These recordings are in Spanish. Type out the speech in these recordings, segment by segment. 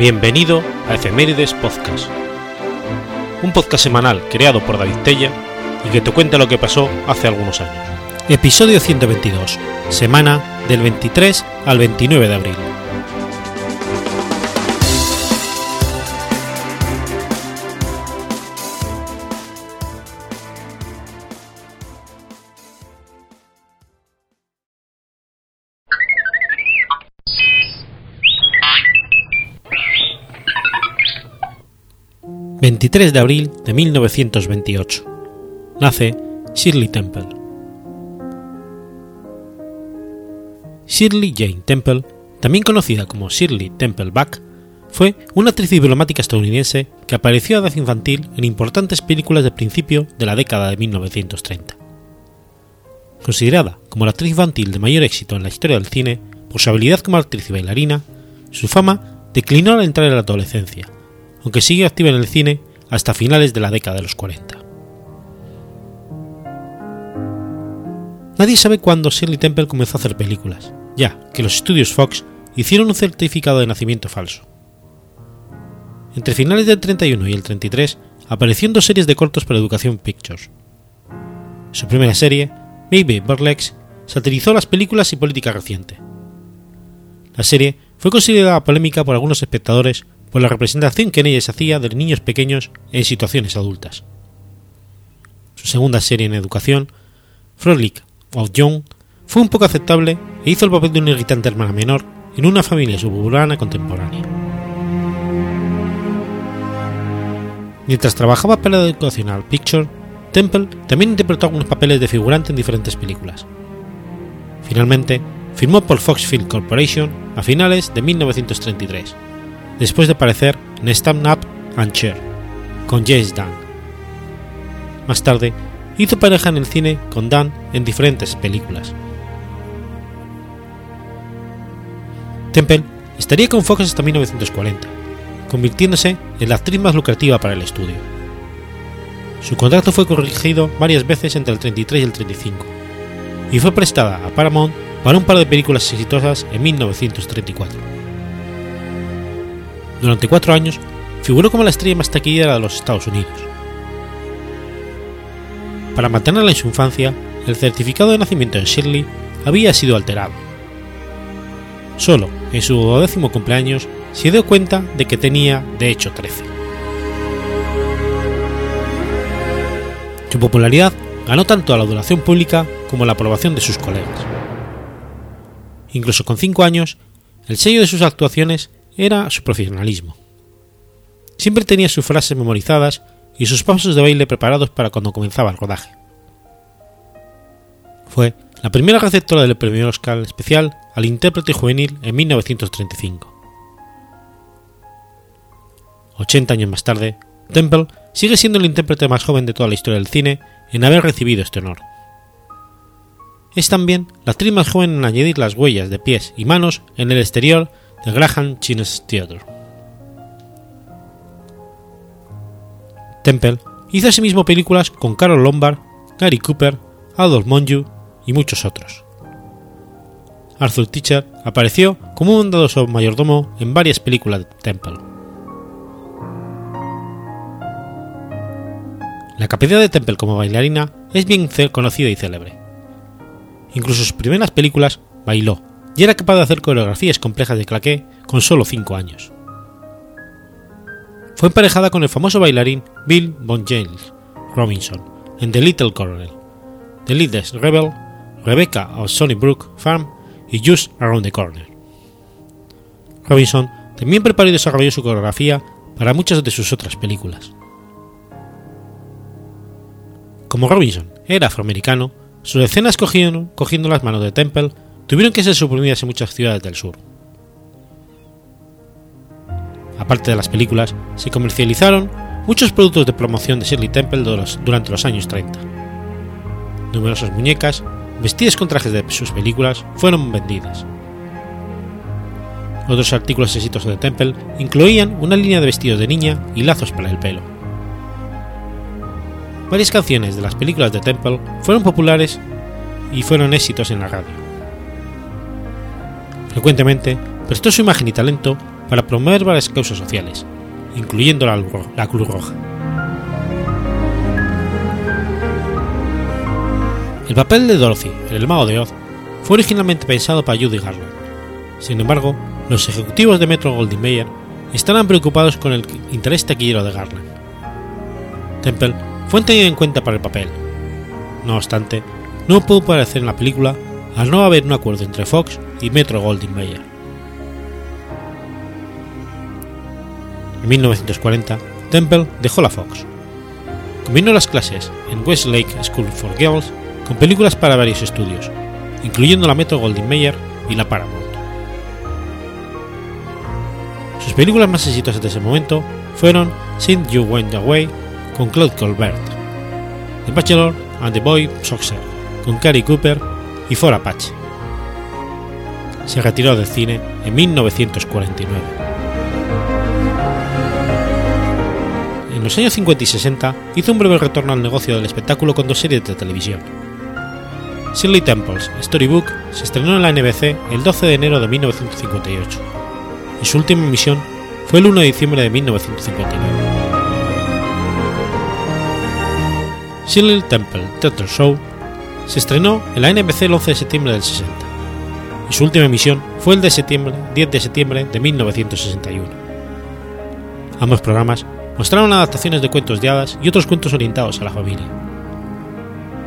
Bienvenido a Efemérides Podcast, un podcast semanal creado por David Tella y que te cuenta lo que pasó hace algunos años. Episodio 122, semana del 23 al 29 de abril. 23 de abril de 1928. Nace Shirley Temple. Shirley Jane Temple, también conocida como Shirley Temple Buck, fue una actriz diplomática estadounidense que apareció a edad infantil en importantes películas de principio de la década de 1930. Considerada como la actriz infantil de mayor éxito en la historia del cine por su habilidad como actriz y bailarina, su fama declinó al entrar en la adolescencia, aunque siguió activa en el cine hasta finales de la década de los 40. Nadie sabe cuándo Shirley Temple comenzó a hacer películas, ya que los estudios Fox hicieron un certificado de nacimiento falso. Entre finales del 31 y el 33 apareció en dos series de cortos para Educación Pictures. Su primera serie, Baby Burlex, satirizó las películas y política reciente. La serie fue considerada polémica por algunos espectadores por la representación que en ella se hacía de niños pequeños en situaciones adultas. Su segunda serie en educación, Frolic of Young, fue un poco aceptable e hizo el papel de una irritante hermana menor en una familia suburbana contemporánea. Mientras trabajaba para la Educational Picture, Temple también interpretó algunos papeles de figurante en diferentes películas. Finalmente, firmó por Fox Film Corporation a finales de 1933 después de aparecer en Stand Up and Cheer, con James Dunn. Más tarde, hizo pareja en el cine con Dunn en diferentes películas. Temple estaría con Fox hasta 1940, convirtiéndose en la actriz más lucrativa para el estudio. Su contrato fue corregido varias veces entre el 33 y el 35, y fue prestada a Paramount para un par de películas exitosas en 1934 durante cuatro años figuró como la estrella más taquillera de los Estados Unidos. Para mantenerla en su infancia, el certificado de nacimiento de Shirley había sido alterado. Solo en su duodécimo cumpleaños se dio cuenta de que tenía de hecho 13. Su popularidad ganó tanto a la adoración pública como la aprobación de sus colegas. Incluso con 5 años, el sello de sus actuaciones era su profesionalismo. Siempre tenía sus frases memorizadas y sus pasos de baile preparados para cuando comenzaba el rodaje. Fue la primera receptora del premio Oscar especial al intérprete juvenil en 1935. 80 años más tarde, Temple sigue siendo el intérprete más joven de toda la historia del cine en haber recibido este honor. Es también la actriz más joven en añadir las huellas de pies y manos en el exterior The Graham Chines Theatre. Temple hizo asimismo películas con Carol Lombard, Gary Cooper, Adolf Monju y muchos otros. Arthur Teacher apareció como un bondadoso mayordomo en varias películas de Temple. La capacidad de Temple como bailarina es bien conocida y célebre. Incluso sus primeras películas bailó y era capaz de hacer coreografías complejas de claqué con solo 5 años. Fue emparejada con el famoso bailarín Bill Von James Robinson en The Little Colonel, The Leaders Rebel, Rebecca of Sunnybrook Farm y Just Around the Corner. Robinson también preparó y desarrolló su coreografía para muchas de sus otras películas. Como Robinson era afroamericano, sus escenas cogiendo las manos de Temple tuvieron que ser suprimidas en muchas ciudades del sur. Aparte de las películas, se comercializaron muchos productos de promoción de Shirley Temple durante los años 30. Numerosas muñecas, vestidas con trajes de sus películas, fueron vendidas. Otros artículos exitosos de Temple incluían una línea de vestidos de niña y lazos para el pelo. Varias canciones de las películas de Temple fueron populares y fueron éxitos en la radio. Frecuentemente prestó su imagen y talento para promover varias causas sociales, incluyendo la, Cruz Roja. El papel de Dorothy en El Mago de Oz fue originalmente pensado para Judy Garland. Sin embargo, los ejecutivos de Metro Goldwyn Mayer estaban preocupados con el interés taquillero de Garland. Temple fue tenido en cuenta para el papel. No obstante, no pudo aparecer en la película al no haber un acuerdo entre Fox y Metro Goldwyn Mayer. En 1940, Temple dejó la Fox. Combinó las clases en Westlake School for Girls con películas para varios estudios, incluyendo la Metro Goldwyn Mayer y la Paramount. Sus películas más exitosas de ese momento fueron Since You Went Away con Claude Colbert, The Bachelor and the Boy Soxer con Cary Cooper y For Apache. Se retiró del cine en 1949. En los años 50 y 60 hizo un breve retorno al negocio del espectáculo con dos series de televisión, Shirley Temple's Storybook se estrenó en la NBC el 12 de enero de 1958 y su última emisión fue el 1 de diciembre de 1959. Shirley Temple Theatre Show se estrenó en la NBC el 11 de septiembre del 60 y su última emisión fue el de septiembre, 10 de septiembre de 1961. Ambos programas mostraron adaptaciones de cuentos de hadas y otros cuentos orientados a la familia.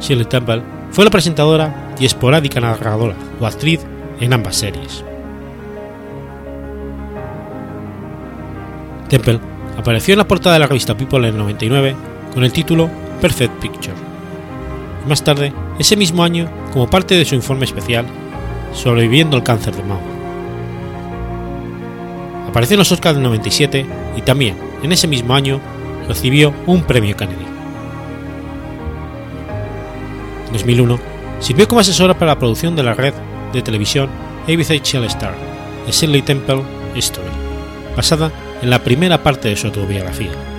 Shirley Temple fue la presentadora y esporádica narradora o actriz en ambas series. Temple apareció en la portada de la revista People en el 99 con el título Perfect Picture. Más tarde, ese mismo año, como parte de su informe especial, sobreviviendo al cáncer de mama. Apareció en los Oscars del 97 y también, en ese mismo año, recibió un premio Kennedy. 2001, sirvió como asesora para la producción de la red de televisión ABC Star, The Shirley Temple History, basada en la primera parte de su autobiografía.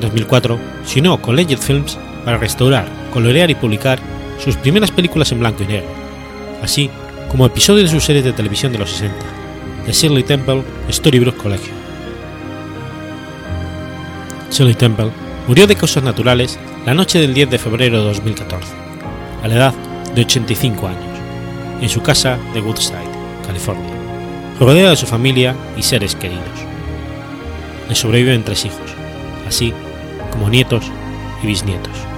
2004, se unió con Legend Films para restaurar, colorear y publicar sus primeras películas en blanco y negro, así como episodios de sus series de televisión de los 60, The Shirley Temple Storybrooke Collection. Shirley Temple murió de causas naturales la noche del 10 de febrero de 2014, a la edad de 85 años, en su casa de Woodside, California, rodeada de su familia y seres queridos. Le sobreviven tres hijos, así como nietos y bisnietos.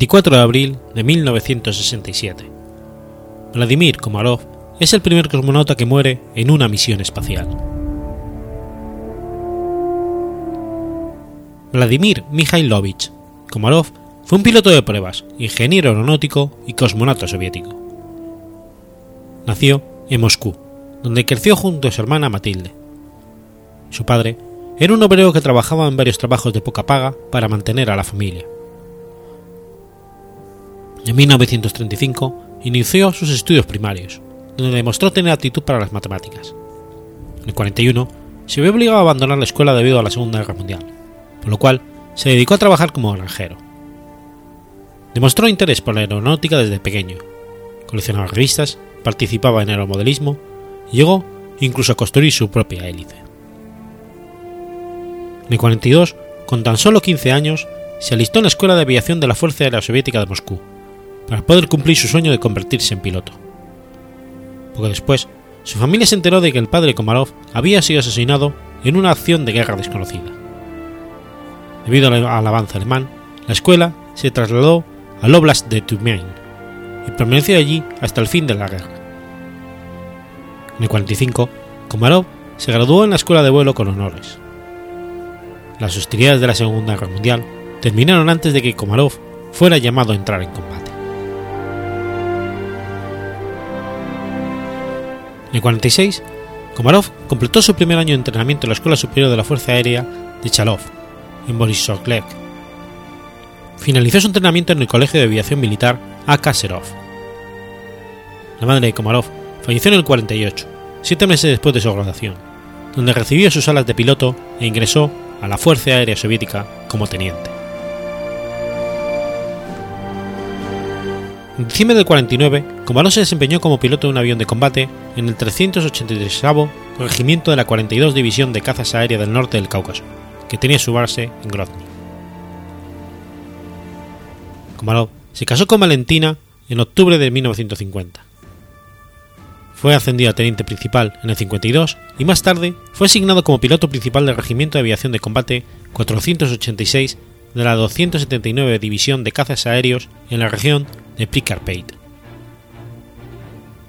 24 de abril de 1967. Vladimir Komarov es el primer cosmonauta que muere en una misión espacial. Vladimir Mikhailovich Komarov fue un piloto de pruebas, ingeniero aeronáutico y cosmonauta soviético. Nació en Moscú, donde creció junto a su hermana Matilde. Su padre era un obrero que trabajaba en varios trabajos de poca paga para mantener a la familia. En 1935 inició sus estudios primarios, donde demostró tener aptitud para las matemáticas. En el 41 se vio obligado a abandonar la escuela debido a la Segunda Guerra Mundial, por lo cual se dedicó a trabajar como granjero. Demostró interés por la aeronáutica desde pequeño, coleccionaba revistas, participaba en aeromodelismo y llegó incluso a construir su propia hélice. En el 42, con tan solo 15 años, se alistó en la Escuela de Aviación de la Fuerza Aérea Soviética de Moscú, para poder cumplir su sueño de convertirse en piloto. Poco después, su familia se enteró de que el padre Komarov había sido asesinado en una acción de guerra desconocida. Debido al avance alemán, la escuela se trasladó al Oblast de Tumen y permaneció allí hasta el fin de la guerra. En el 45, Komarov se graduó en la escuela de vuelo con honores. Las hostilidades de la Segunda Guerra Mundial terminaron antes de que Komarov fuera llamado a entrar en combate. En el 46, Komarov completó su primer año de entrenamiento en la Escuela Superior de la Fuerza Aérea de Chalov, en Borisovlev. Finalizó su entrenamiento en el Colegio de Aviación Militar AK Serov. La madre de Komarov falleció en el 48, siete meses después de su graduación, donde recibió sus alas de piloto e ingresó a la Fuerza Aérea Soviética como teniente. En diciembre del 49, Komarov se desempeñó como piloto de un avión de combate en el 383 Regimiento de la 42 División de Cazas Aérea del Norte del Cáucaso, que tenía su base en Grozny. Komarov se casó con Valentina en octubre de 1950. Fue ascendido a teniente principal en el 52 y más tarde fue asignado como piloto principal del Regimiento de Aviación de Combate 486 de la 279 División de Cazas Aéreos en la región de Prikarpeit.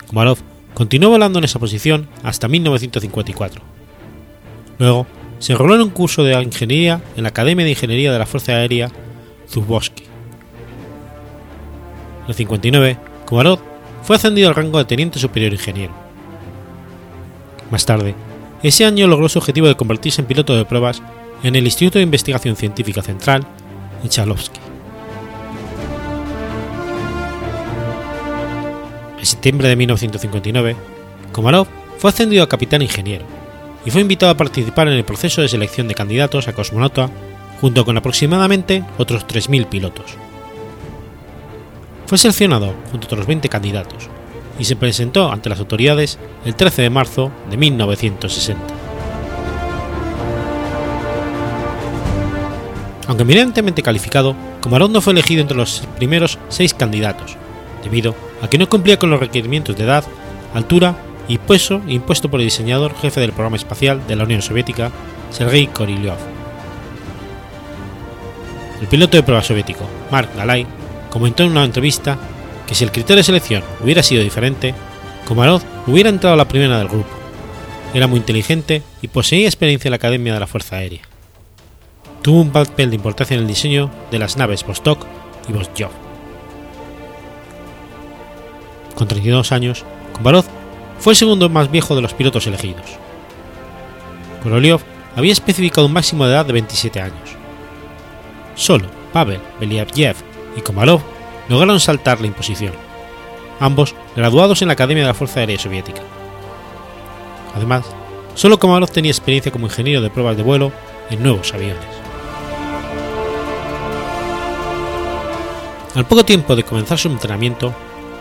Komarov continuó volando en esa posición hasta 1954. Luego se enroló en un curso de ingeniería en la Academia de Ingeniería de la Fuerza Aérea Zubovsky. En el 59, Komarov fue ascendido al rango de teniente superior ingeniero. Más tarde, ese año logró su objetivo de convertirse en piloto de pruebas en el Instituto de Investigación Científica Central en Chalovsky. En septiembre de 1959, Komarov fue ascendido a capitán ingeniero y fue invitado a participar en el proceso de selección de candidatos a cosmonauta junto con aproximadamente otros 3.000 pilotos. Fue seleccionado junto a otros 20 candidatos y se presentó ante las autoridades el 13 de marzo de 1960. Aunque eminentemente calificado, Komarov no fue elegido entre los primeros seis candidatos, debido a que no cumplía con los requerimientos de edad, altura y peso impuesto por el diseñador jefe del programa espacial de la Unión Soviética, Sergei Korolev. El piloto de prueba soviético, Mark Galay, comentó en una entrevista que si el criterio de selección hubiera sido diferente, Komarov hubiera entrado a la primera del grupo. Era muy inteligente y poseía experiencia en la Academia de la Fuerza Aérea. Tuvo un papel de importancia en el diseño de las naves Vostok y Vostok. Con 32 años, Komarov fue el segundo más viejo de los pilotos elegidos. Korolev había especificado un máximo de edad de 27 años. Solo Pavel Beliavyev y Komarov lograron saltar la imposición, ambos graduados en la Academia de la Fuerza Aérea Soviética. Además, solo Komarov tenía experiencia como ingeniero de pruebas de vuelo en nuevos aviones. Al poco tiempo de comenzar su entrenamiento,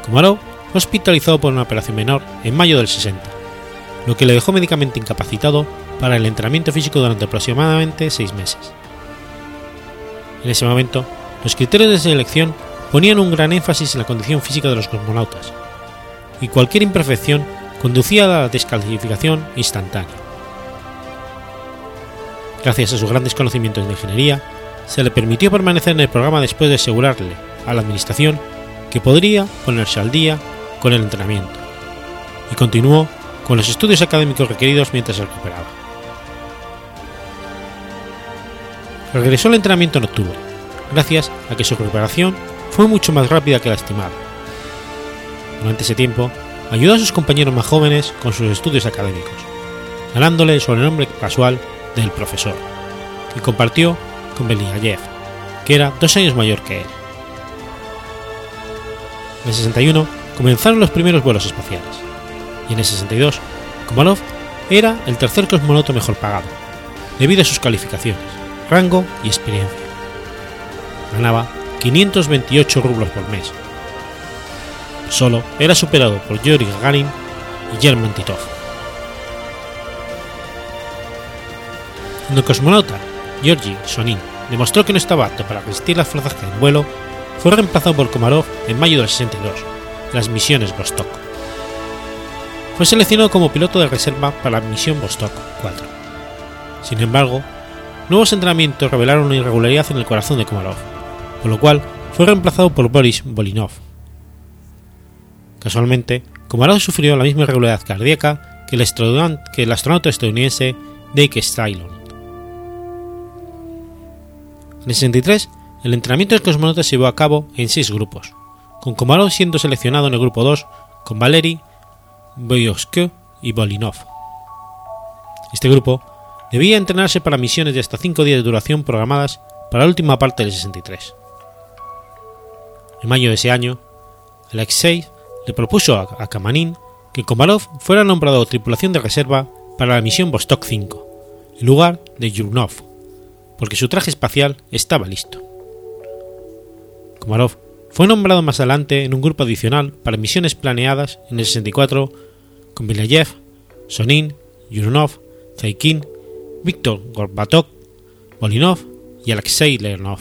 Komarov hospitalizado por una operación menor en mayo del 60, lo que le dejó médicamente incapacitado para el entrenamiento físico durante aproximadamente seis meses. En ese momento, los criterios de selección ponían un gran énfasis en la condición física de los cosmonautas, y cualquier imperfección conducía a la descalificación instantánea. Gracias a sus grandes conocimientos de ingeniería, se le permitió permanecer en el programa después de asegurarle a la Administración que podría ponerse al día con el entrenamiento, y continuó con los estudios académicos requeridos mientras se recuperaba. Regresó al entrenamiento en octubre, gracias a que su recuperación fue mucho más rápida que la estimada. Durante ese tiempo, ayudó a sus compañeros más jóvenes con sus estudios académicos, ganándole el sobrenombre casual del profesor, y compartió con Beliayev, que era dos años mayor que él. En el 61 comenzaron los primeros vuelos espaciales, y en el 62, Komarov era el tercer cosmonauta mejor pagado, debido a sus calificaciones, rango y experiencia. Ganaba 528 rublos por mes. Solo era superado por Yuri Gagarin y German Titov. Cuando el cosmonauta Georgi Sonin demostró que no estaba apto para resistir las fuerzas que en vuelo, fue reemplazado por Komarov en mayo del 62, en las misiones Vostok. Fue seleccionado como piloto de reserva para la misión Vostok 4. Sin embargo, nuevos entrenamientos revelaron una irregularidad en el corazón de Komarov, con lo cual fue reemplazado por Boris Bolinov. Casualmente, Komarov sufrió la misma irregularidad cardíaca que el, que el astronauta estadounidense Dake Stylon. En el 63, el entrenamiento de cosmonautas se llevó a cabo en seis grupos, con Komarov siendo seleccionado en el grupo 2 con Valery Boyovsky y Bolinov. Este grupo debía entrenarse para misiones de hasta 5 días de duración programadas para la última parte del 63. En mayo de ese año, Alexei le propuso a Kamanin que Komarov fuera nombrado tripulación de reserva para la misión Vostok 5, en lugar de Yurnov, porque su traje espacial estaba listo. Komarov fue nombrado más adelante en un grupo adicional para misiones planeadas en el 64 con Vilayev, Sonin, Yurnov, Zaikin, Viktor Gorbatov, Bolinov y Alexei Leonov.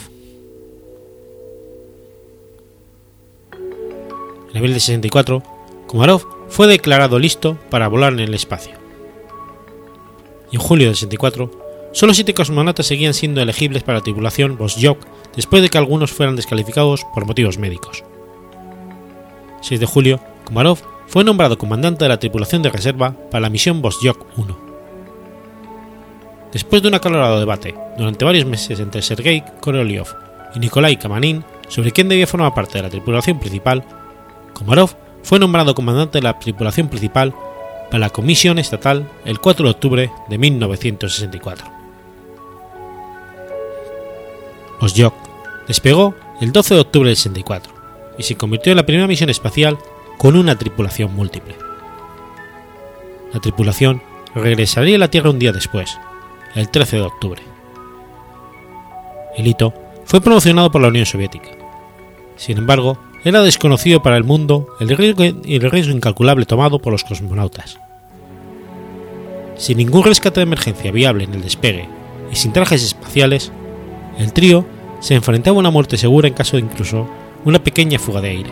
En abril de 64, Komarov fue declarado listo para volar en el espacio. Y en julio del 64, solo siete cosmonautas seguían siendo elegibles para la tripulación Vosjok después de que algunos fueran descalificados por motivos médicos. 6 de julio, Komarov fue nombrado comandante de la tripulación de reserva para la misión Vosjok 1. Después de un acalorado debate durante varios meses entre Sergei Korolev y Nikolai Kamanin sobre quién debía formar parte de la tripulación principal, Komarov fue nombrado comandante de la tripulación principal para la Comisión Estatal el 4 de octubre de 1964. Osjok despegó el 12 de octubre del 64 y se convirtió en la primera misión espacial con una tripulación múltiple. La tripulación regresaría a la Tierra un día después, el 13 de octubre. El hito fue promocionado por la Unión Soviética. Sin embargo, era desconocido para el mundo el riesgo, el riesgo incalculable tomado por los cosmonautas. Sin ningún rescate de emergencia viable en el despegue y sin trajes espaciales, el trío se enfrentaba a una muerte segura en caso de incluso una pequeña fuga de aire,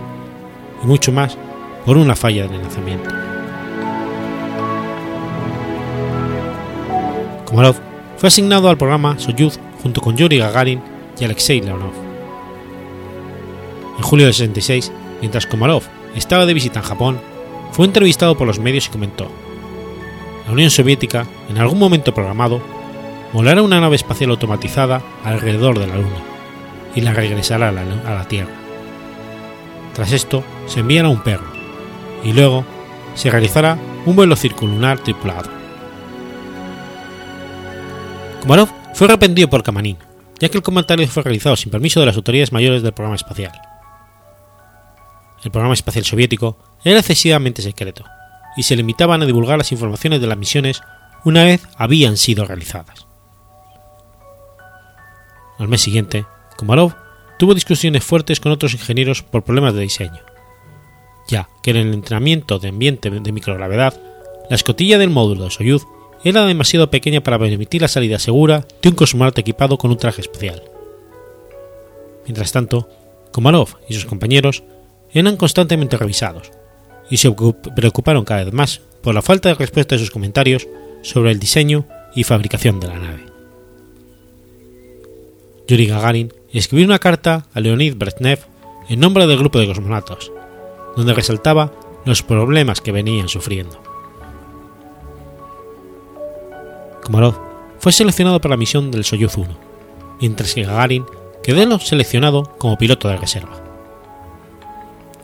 y mucho más por una falla el lanzamiento. Komarov fue asignado al programa Soyuz junto con Yuri Gagarin y Alexei Leonov. En julio del 66, mientras Komarov estaba de visita en Japón, fue entrevistado por los medios y comentó: La Unión Soviética, en algún momento programado, volará una nave espacial automatizada alrededor de la Luna y la regresará a la, Tierra. Tras esto, se enviará un perro y luego se realizará un vuelo circulunar tripulado. Komarov fue arrepentido por Kamanin, ya que el comentario fue realizado sin permiso de las autoridades mayores del programa espacial. El programa espacial soviético era excesivamente secreto y se limitaban a divulgar las informaciones de las misiones una vez habían sido realizadas. Al mes siguiente, Komarov tuvo discusiones fuertes con otros ingenieros por problemas de diseño, ya que en el entrenamiento de ambiente de microgravedad, la escotilla del módulo de Soyuz era demasiado pequeña para permitir la salida segura de un cosmonauta equipado con un traje especial. Mientras tanto, Komarov y sus compañeros eran constantemente revisados y se preocuparon cada vez más por la falta de respuesta de sus comentarios sobre el diseño y fabricación de la nave. Yuri Gagarin escribió una carta a Leonid Brezhnev en nombre del grupo de cosmonautas, donde resaltaba los problemas que venían sufriendo. Komarov fue seleccionado para la misión del Soyuz 1, mientras que Gagarin quedó seleccionado como piloto de reserva.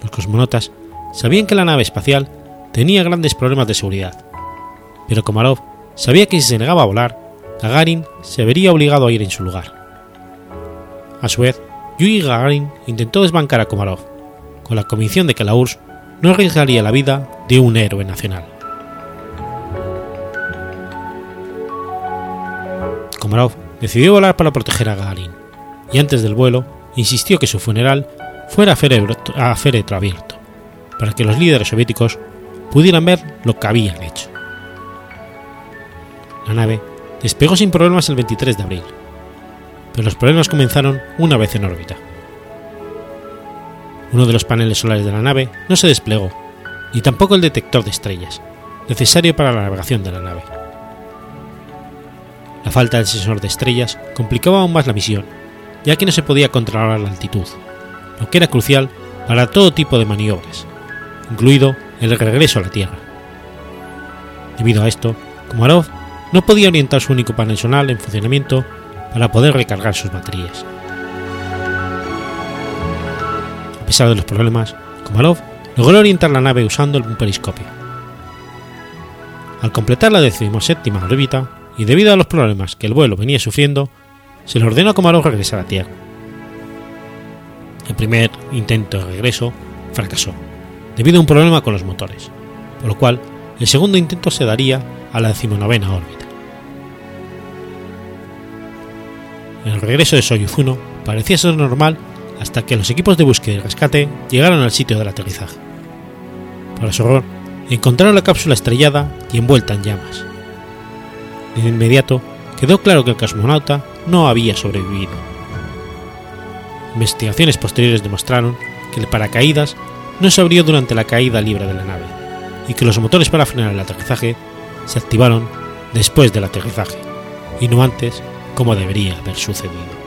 Los cosmonautas sabían que la nave espacial tenía grandes problemas de seguridad, pero Komarov sabía que si se negaba a volar, Gagarin se vería obligado a ir en su lugar. A su vez, Yuri Gagarin intentó desbancar a Komarov, con la convicción de que la URSS no arriesgaría la vida de un héroe nacional. Komarov decidió volar para proteger a Gagarin, y antes del vuelo insistió que su funeral fuera a féretro abierto, para que los líderes soviéticos pudieran ver lo que habían hecho. La nave despegó sin problemas el 23 de abril, pero los problemas comenzaron una vez en órbita. Uno de los paneles solares de la nave no se desplegó, y tampoco el detector de estrellas, necesario para la navegación de la nave. La falta del sensor de estrellas complicaba aún más la misión, ya que no se podía controlar la altitud, lo que era crucial para todo tipo de maniobras, incluido el regreso a la Tierra. Debido a esto, Komarov no podía orientar su único panel solar en funcionamiento para poder recargar sus baterías. A pesar de los problemas, Komarov logró orientar la nave usando un periscopio. Al completar la decimoséptima órbita, y debido a los problemas que el vuelo venía sufriendo, se le ordenó a Komarov regresar a Tierra. El primer intento de regreso fracasó, debido a un problema con los motores, por lo cual el segundo intento se daría a la decimonovena órbita. El regreso de Soyuz 1 parecía ser normal hasta que los equipos de búsqueda y rescate llegaron al sitio del aterrizaje. Para su horror, encontraron la cápsula estrellada y envuelta en llamas. De inmediato quedó claro que el cosmonauta no había sobrevivido. Investigaciones posteriores demostraron que el paracaídas no se abrió durante la caída libre de la nave y que los motores para frenar el aterrizaje se activaron después del aterrizaje y no antes como debería haber sucedido.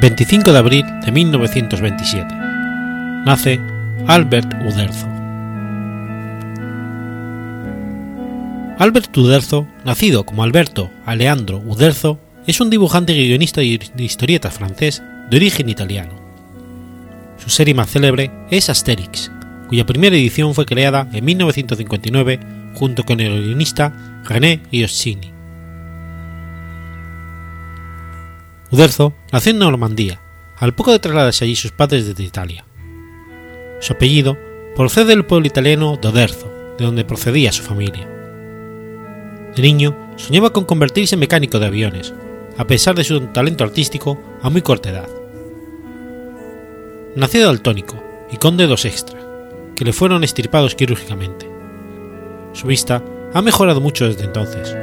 25 de abril de 1927. Nace Albert Uderzo. Albert Uderzo, nacido como Alberto Aleandro Uderzo, es un dibujante y guionista de historietas francés de origen italiano. Su serie más célebre es Asterix, cuya primera edición fue creada en 1959 junto con el guionista René Goscinny. Uderzo nació en Normandía, al poco de trasladarse allí sus padres desde Italia. Su apellido procede del pueblo italiano de Oderzo, de donde procedía su familia. De niño soñaba con convertirse en mecánico de aviones, a pesar de su talento artístico a muy corta edad. Nació daltónico y con dedos extra, que le fueron estirpados quirúrgicamente. Su vista ha mejorado mucho desde entonces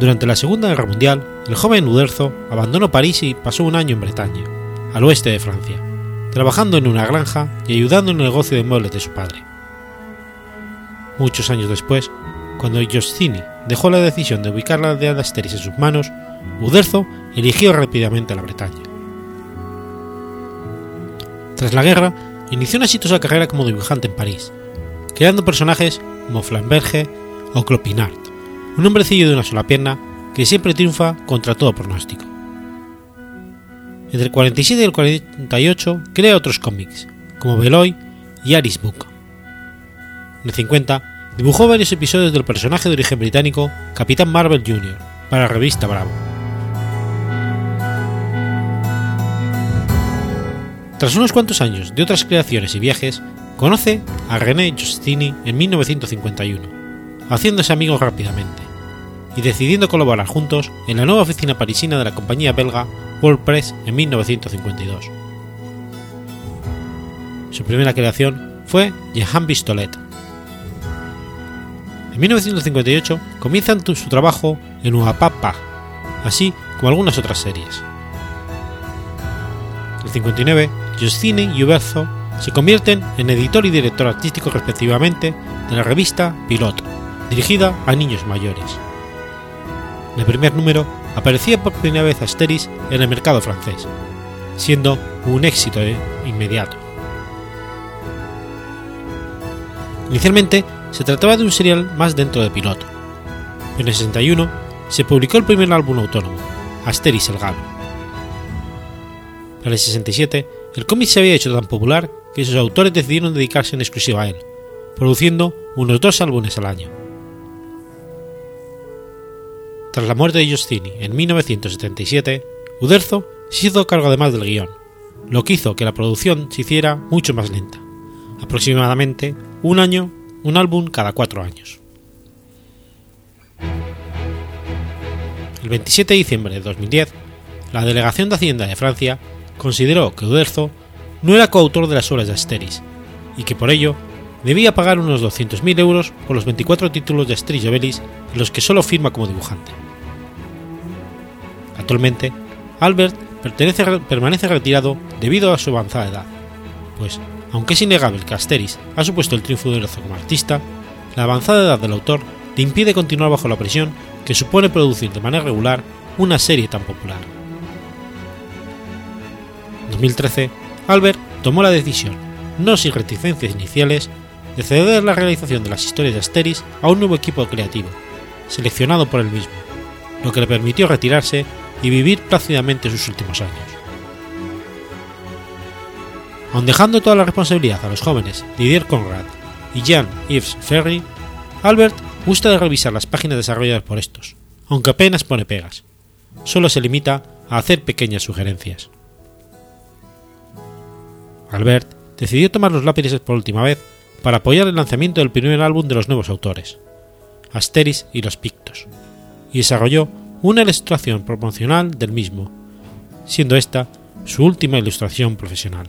Durante la Segunda Guerra Mundial, el joven Uderzo abandonó París y pasó un año en Bretaña, al oeste de Francia, trabajando en una granja y ayudando en el negocio de muebles de su padre. Muchos años después, cuando Giustini dejó la decisión de ubicar la de Asteris en sus manos, Uderzo eligió rápidamente a la Bretaña. Tras la guerra, inició una exitosa carrera como dibujante en París, creando personajes como Flamberge o Clopinart un hombrecillo de una sola pierna que siempre triunfa contra todo pronóstico. Entre el 47 y el 48 crea otros cómics, como Beloy y Aris Book. En el 50 dibujó varios episodios del personaje de origen británico Capitán Marvel Jr. para la revista Bravo. Tras unos cuantos años de otras creaciones y viajes, conoce a René Giustini en 1951 haciéndose amigos rápidamente, y decidiendo colaborar juntos en la nueva oficina parisina de la compañía belga WordPress en 1952. Su primera creación fue Jehan Pistolet. En 1958 comienzan su trabajo en Uapapa, así como algunas otras series. En el 59, Justine y Uberzo se convierten en editor y director artístico respectivamente de la revista Pilot, dirigida a niños mayores. En el primer número aparecía por primera vez Asteris en el mercado francés, siendo un éxito inmediato. Inicialmente se trataba de un serial más dentro de Piloto, en el 61 se publicó el primer álbum autónomo, Asteris el Galo. En el 67 el cómic se había hecho tan popular que sus autores decidieron dedicarse en exclusiva a él, produciendo unos dos álbumes al año. Tras la muerte de Giustini en 1977, Uderzo se hizo cargo además del guion, lo que hizo que la producción se hiciera mucho más lenta, aproximadamente un año, un álbum cada cuatro años. El 27 de diciembre de 2010, la Delegación de Hacienda de Francia consideró que Uderzo no era coautor de las obras de Asteris y que por ello debía pagar unos 200.000 euros por los 24 títulos de Asterix Obelix en los que solo firma como dibujante. Actualmente, Albert permanece retirado debido a su avanzada edad, pues, aunque es innegable que Asteris ha supuesto el triunfo de Herozo como artista, la avanzada edad del autor le impide continuar bajo la presión que supone producir de manera regular una serie tan popular. En 2013, Albert tomó la decisión, no sin reticencias iniciales, de ceder la realización de las historias de Asteris a un nuevo equipo creativo, seleccionado por él mismo, lo que le permitió retirarse y vivir plácidamente sus últimos años. Aun dejando toda la responsabilidad a los jóvenes Didier Conrad y Jean-Yves Ferry, Albert gusta de revisar las páginas desarrolladas por estos, aunque apenas pone pegas. Solo se limita a hacer pequeñas sugerencias. Albert decidió tomar los lápices por última vez para apoyar el lanzamiento del primer álbum de los nuevos autores, Asteris y los Pictos, y desarrolló una ilustración promocional del mismo, siendo esta su última ilustración profesional.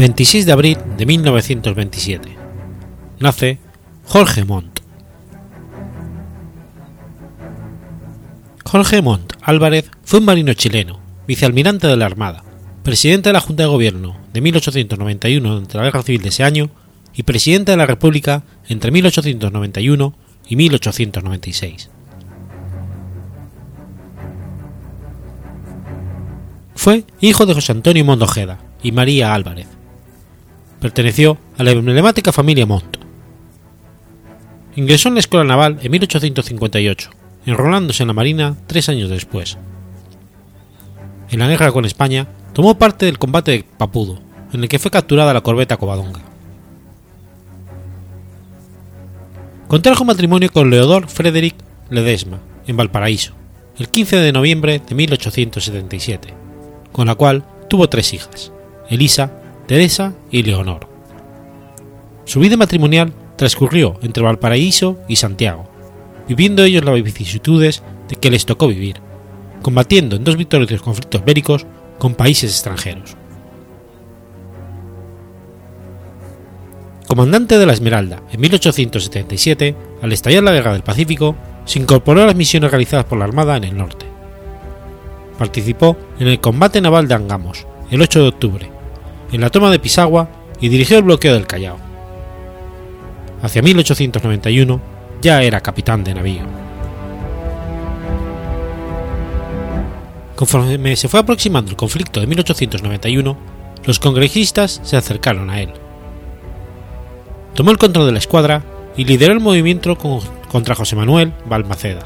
26 de abril de 1927. Nace Jorge Montt. Jorge Montt Álvarez fue un marino chileno, vicealmirante de la Armada, presidente de la Junta de Gobierno de 1891 durante la Guerra Civil de ese año y presidente de la República entre 1891 y 1896. Fue hijo de José Antonio Mondojeda y María Álvarez, perteneció a la emblemática familia Montt. Ingresó en la Escuela Naval en 1858, enrolándose en la Marina tres años después. En la guerra con España, tomó parte del combate de Papudo, en el que fue capturada la corbeta Covadonga. Contrajo matrimonio con Leodor Frederick Ledesma, en Valparaíso, el 15 de noviembre de 1877, con la cual tuvo tres hijas, Elisa, Teresa y Leonor. Su vida matrimonial transcurrió entre Valparaíso y Santiago, viviendo ellos las vicisitudes de que les tocó vivir, combatiendo en dos victoriosos conflictos bélicos con países extranjeros. Comandante de la Esmeralda en 1877, al estallar la Guerra del Pacífico, se incorporó a las misiones realizadas por la Armada en el norte. Participó en el combate naval de Angamos, el 8 de octubre, en la toma de Pisagua y dirigió el bloqueo del Callao. Hacia 1891 ya era capitán de navío. Conforme se fue aproximando el conflicto de 1891, los congresistas se acercaron a él. Tomó el control de la escuadra y lideró el movimiento contra José Manuel Balmaceda.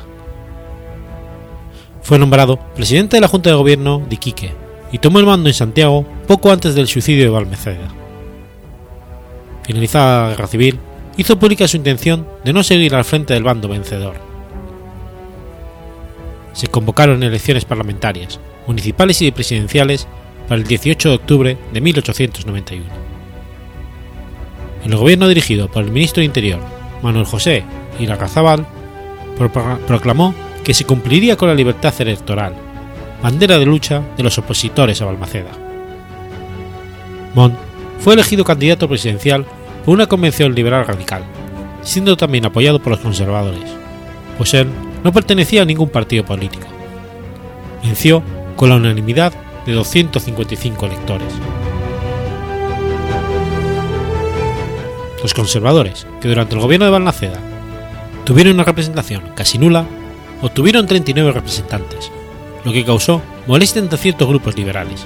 Fue nombrado presidente de la Junta de Gobierno de Iquique y tomó el mando en Santiago poco antes del suicidio de Balmaceda. Finalizada la guerra civil, hizo pública su intención de no seguir al frente del bando vencedor. se convocaron elecciones parlamentarias, municipales y presidenciales para el 18 de octubre de 1891. El gobierno dirigido por el ministro de Interior, Manuel José Irarrázaval, proclamó que se cumpliría con la libertad electoral, bandera de lucha de los opositores a Balmaceda. Montt fue elegido candidato presidencial por una convención liberal radical, siendo también apoyado por los conservadores, pues él no pertenecía a ningún partido político. Venció con la unanimidad de 255 electores. Los conservadores, que durante el gobierno de Balmaceda tuvieron una representación casi nula, obtuvieron 39 representantes, lo que causó molestia entre ciertos grupos liberales.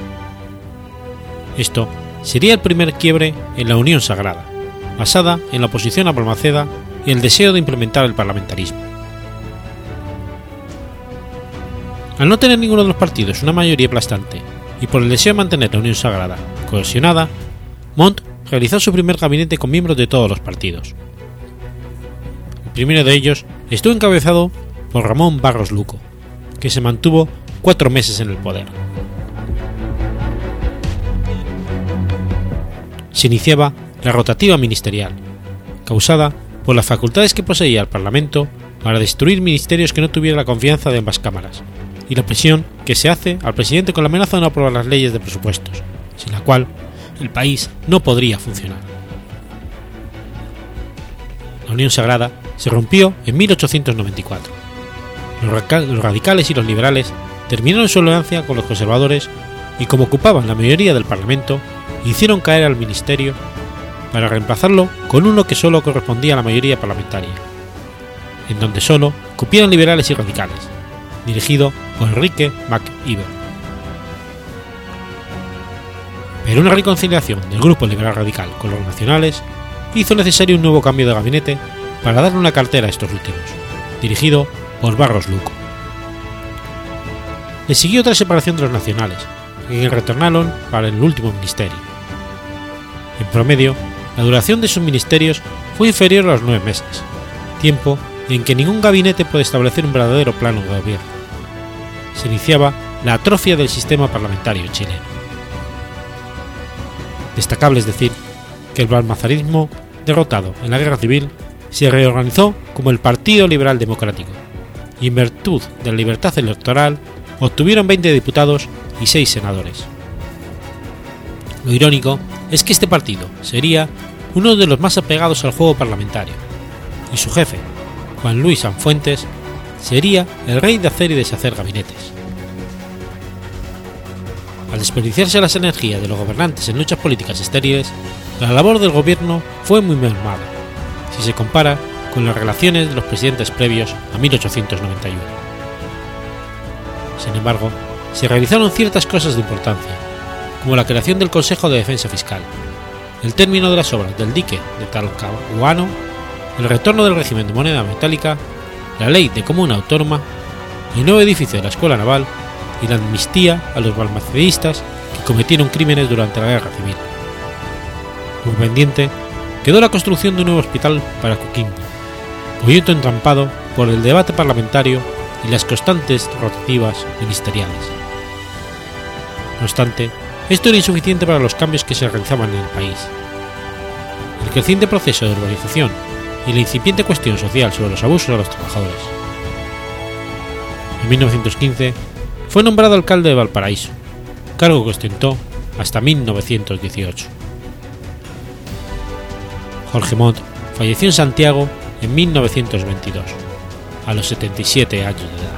Esto sería el primer quiebre en la Unión Sagrada, basada en la oposición a Balmaceda y el deseo de implementar el parlamentarismo. Al no tener ninguno de los partidos una mayoría aplastante y por el deseo de mantener la Unión Sagrada cohesionada, Montt realizó su primer gabinete con miembros de todos los partidos. El primero de ellos estuvo encabezado por Ramón Barros Luco, que se mantuvo cuatro meses en el poder. Se iniciaba la rotativa ministerial, causada por las facultades que poseía el Parlamento para destruir ministerios que no tuvieran la confianza de ambas cámaras, y la presión que se hace al presidente con la amenaza de no aprobar las leyes de presupuestos, sin la cual el país no podría funcionar. La Unión Sagrada se rompió en 1894. Los radicales y los liberales terminaron su alianza con los conservadores y como ocupaban la mayoría del Parlamento, hicieron caer al ministerio para reemplazarlo con uno que solo correspondía a la mayoría parlamentaria, en donde solo cupieron liberales y radicales, dirigido por Enrique MacIver. Pero una reconciliación del grupo liberal radical con los nacionales hizo necesario un nuevo cambio de gabinete para darle una cartera a estos últimos, dirigido por Barros Luco. Le siguió otra separación de los nacionales, que retornaron para el último ministerio. En promedio, la duración de sus ministerios fue inferior a los nueve meses, tiempo en que ningún gabinete puede establecer un verdadero plano de gobierno. Se iniciaba la atrofia del sistema parlamentario chileno. Destacable es decir que el balmazarismo derrotado en la guerra civil se reorganizó como el Partido Liberal Democrático y en virtud de la libertad electoral obtuvieron 20 diputados y 6 senadores. Lo irónico es que este partido sería uno de los más apegados al juego parlamentario, y su jefe, Juan Luis Sanfuentes, sería el rey de hacer y deshacer gabinetes. Al desperdiciarse las energías de los gobernantes en luchas políticas estériles, la labor del gobierno fue muy mermada, si se compara con las relaciones de los presidentes previos a 1891. Sin embargo, se realizaron ciertas cosas de importancia, como la creación del Consejo de Defensa Fiscal, el término de las obras del dique de Talcahuano, el retorno del régimen de moneda metálica, la ley de comuna autónoma, el nuevo edificio de la Escuela Naval y la amnistía a los balmacedistas que cometieron crímenes durante la Guerra Civil. Como pendiente quedó la construcción de un nuevo hospital para Coquimbo, proyecto entrampado por el debate parlamentario y las constantes rotativas ministeriales. No obstante, esto era insuficiente para los cambios que se realizaban en el país. El creciente proceso de urbanización y la incipiente cuestión social sobre los abusos a los trabajadores. En 1915 fue nombrado alcalde de Valparaíso, cargo que ostentó hasta 1918. Jorge Montt falleció en Santiago en 1922, a los 77 años de edad.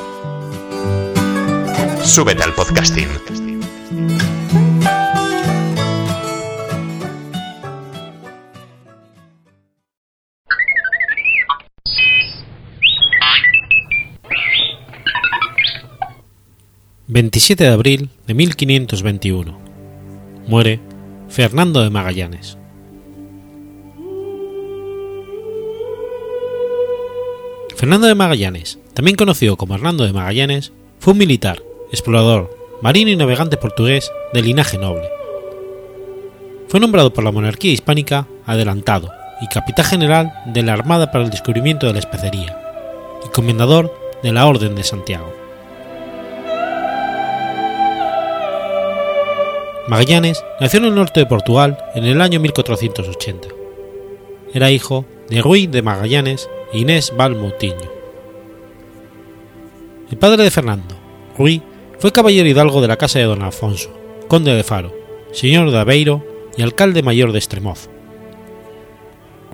Súbete al podcasting. ...27 de abril de 1521... ...muere Fernando de Magallanes. Fernando de Magallanes, también conocido como Hernando de Magallanes, fue un militar, explorador, marino y navegante portugués de linaje noble. Fue nombrado por la monarquía hispánica adelantado y capitán general de la Armada para el descubrimiento de la especería y comendador de la Orden de Santiago. Magallanes nació en el norte de Portugal en el año 1480. Era hijo de Rui de Magallanes e Inés Balmoutinho. El padre de Fernando, Rui, fue caballero hidalgo de la casa de don Alfonso, conde de Faro, señor de Aveiro y alcalde mayor de Estremoz.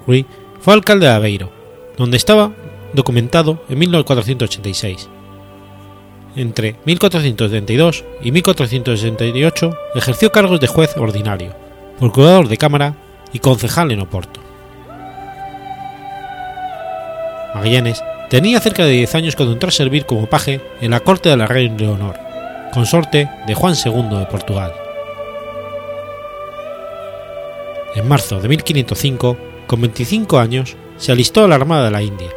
Rui fue alcalde de Aveiro, donde estaba documentado en 1486. Entre 1472 y 1468 ejerció cargos de juez ordinario, procurador de cámara y concejal en Oporto. Magallanes tenía cerca de 10 años cuando entró a servir como paje en la corte de la reina Leonor, consorte de Juan II de Portugal. En marzo de 1505, con 25 años, se alistó a la Armada de la India,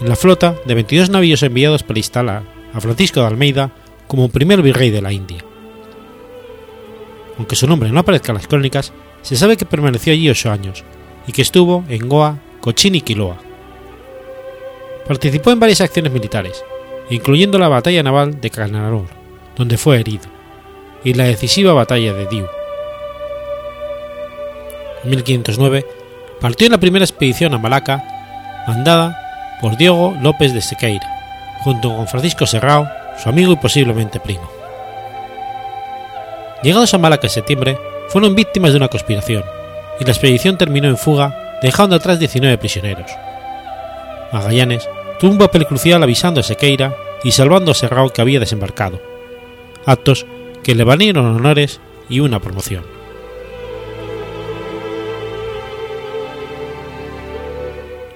en la flota de 22 navíos enviados para instalar a Francisco de Almeida como primer virrey de la India. Aunque su nombre no aparezca en las crónicas, se sabe que permaneció allí 8 años y que estuvo en Goa, Cochin y Quiloa. Participó en varias acciones militares, incluyendo la batalla naval de Canaror, donde fue herido, y la decisiva batalla de Diu. En 1509 partió en la primera expedición a Malaca, mandada por Diego López de Sequeira, junto con Francisco Serrao, su amigo y posiblemente primo. Llegados a Malaca en septiembre, fueron víctimas de una conspiración, y la expedición terminó en fuga, dejando atrás 19 prisioneros. Magallanes tuvo un papel crucial avisando a Sequeira y salvando a Serrao que había desembarcado, actos que le valieron honores y una promoción.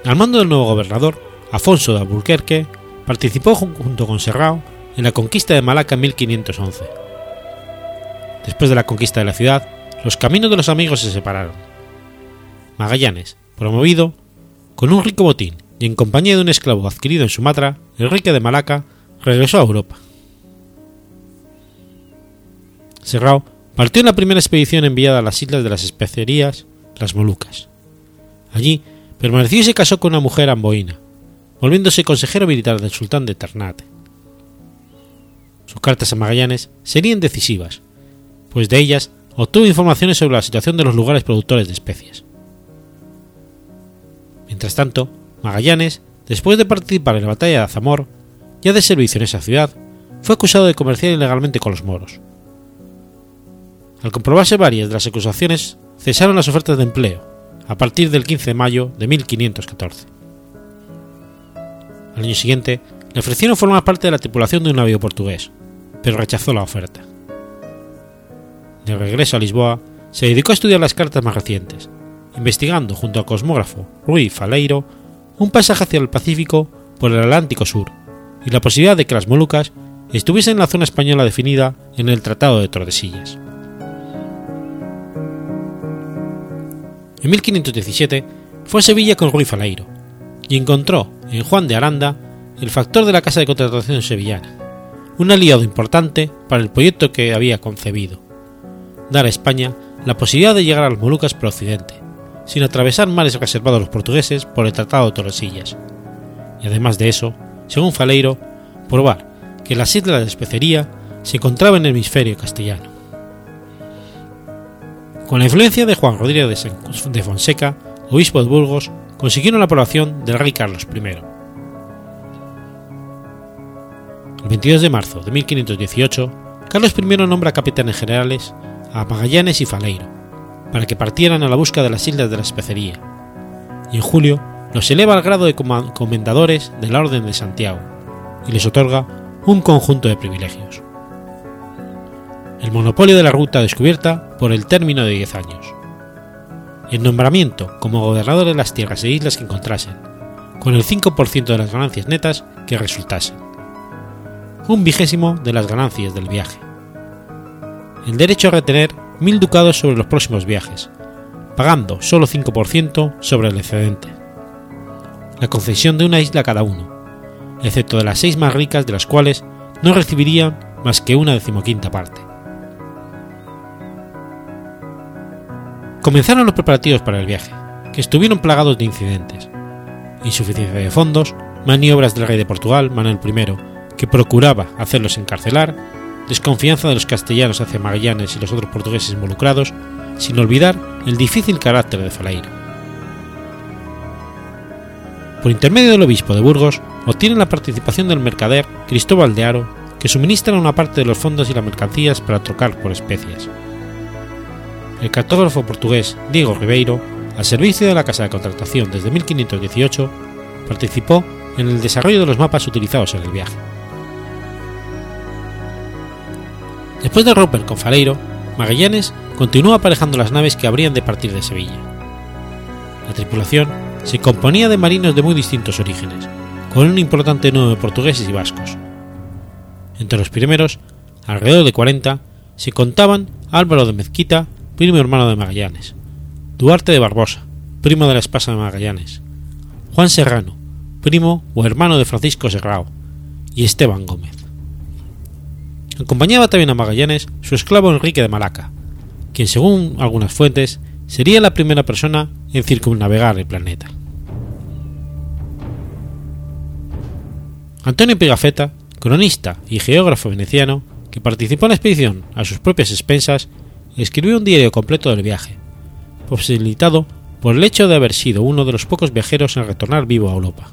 Al mando del nuevo gobernador, Afonso de Alburquerque, participó junto con Serrao en la conquista de Malaca en 1511. Después de la conquista de la ciudad, los caminos de los amigos se separaron. Magallanes, promovido, con un rico botín y en compañía de un esclavo adquirido en Sumatra, Enrique de Malaca, regresó a Europa. Serrao partió en la primera expedición enviada a las islas de las especerías, las Molucas. Allí permaneció y se casó con una mujer amboína, volviéndose consejero militar del sultán de Ternate. Sus cartas a Magallanes serían decisivas, pues de ellas obtuvo informaciones sobre la situación de los lugares productores de especies. Mientras tanto, Magallanes, después de participar en la batalla de Azamor, ya de servicio en esa ciudad, fue acusado de comerciar ilegalmente con los moros. Al comprobarse varias de las acusaciones, cesaron las ofertas de empleo, a partir del 15 de mayo de 1514. Al año siguiente, le ofrecieron formar parte de la tripulación de un navío portugués, pero rechazó la oferta. de regreso a Lisboa, se dedicó a estudiar las cartas más recientes, investigando junto al cosmógrafo Rui Faleiro un pasaje hacia el Pacífico por el Atlántico Sur y la posibilidad de que las Molucas estuviesen en la zona española definida en el Tratado de Tordesillas. En 1517 fue a Sevilla con Rui Faleiro y encontró en Juan de Aranda el factor de la Casa de Contratación Sevillana, un aliado importante para el proyecto que había concebido, dar a España la posibilidad de llegar a las Molucas por occidente, sin atravesar mares reservados a los portugueses por el Tratado de Torresillas, y además de eso, según Faleiro, probar que las islas de Especería se encontraban en el hemisferio castellano. Con la influencia de Juan Rodríguez de Fonseca, obispo de Burgos, consiguieron la aprobación del rey Carlos I. El 22 de marzo de 1518, Carlos I nombra capitanes generales a Magallanes y Faleiro, para que partieran a la busca de las islas de la Especería, y en julio los eleva al grado de comendadores de la Orden de Santiago y les otorga un conjunto de privilegios. El monopolio de la ruta descubierta por el término de 10 años. El nombramiento como gobernador de las tierras e islas que encontrasen, con el 5% de las ganancias netas que resultasen. Un vigésimo de las ganancias del viaje. El derecho a retener mil ducados sobre los próximos viajes, pagando solo 5% sobre el excedente. La concesión de una isla a cada uno, excepto de las seis más ricas de las cuales no recibirían más que una decimoquinta parte. Comenzaron los preparativos para el viaje, que estuvieron plagados de incidentes, insuficiencia de fondos, maniobras del rey de Portugal, Manuel I, que procuraba hacerlos encarcelar, desconfianza de los castellanos hacia Magallanes y los otros portugueses involucrados, sin olvidar el difícil carácter de Falaira. Por intermedio del obispo de Burgos, obtienen la participación del mercader Cristóbal de Aro, que suministra una parte de los fondos y las mercancías para trocar por especias. El cartógrafo portugués Diego Ribeiro, al servicio de la Casa de Contratación desde 1518, participó en el desarrollo de los mapas utilizados en el viaje. Después de romper con Faleiro, Magallanes continuó aparejando las naves que habrían de partir de Sevilla. La tripulación se componía de marinos de muy distintos orígenes, con un importante número de portugueses y vascos. Entre los primeros, alrededor de 40, se contaban Álvaro de Mezquita, primo hermano de Magallanes, Duarte de Barbosa, primo de la esposa de Magallanes, Juan Serrano, primo o hermano de Francisco Serrao, y Esteban Gómez. Acompañaba también a Magallanes su esclavo Enrique de Malaca, quien según algunas fuentes sería la primera persona en circunnavegar el planeta. Antonio Pigafetta, cronista y geógrafo veneciano, que participó en la expedición a sus propias expensas, escribió un diario completo del viaje, posibilitado por el hecho de haber sido uno de los pocos viajeros en retornar vivo a Europa.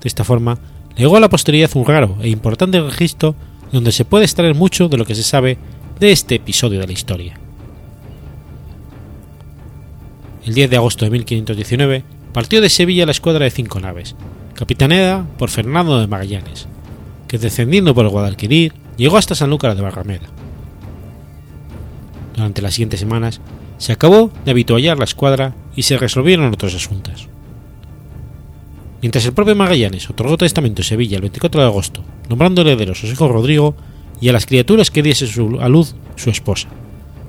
De esta forma, legó a la posteridad un raro e importante registro donde se puede extraer mucho de lo que se sabe de este episodio de la historia. El 10 de agosto de 1519 partió de Sevilla la escuadra de cinco naves, capitaneada por Fernando de Magallanes, que descendiendo por el Guadalquivir llegó hasta Sanlúcar de Barrameda. Durante las siguientes semanas se acabó de habituallar la escuadra y se resolvieron otros asuntos. Mientras el propio Magallanes otorgó testamento en Sevilla el 24 de agosto, nombrando herederos a su hijo Rodrigo y a las criaturas que diese a luz su esposa,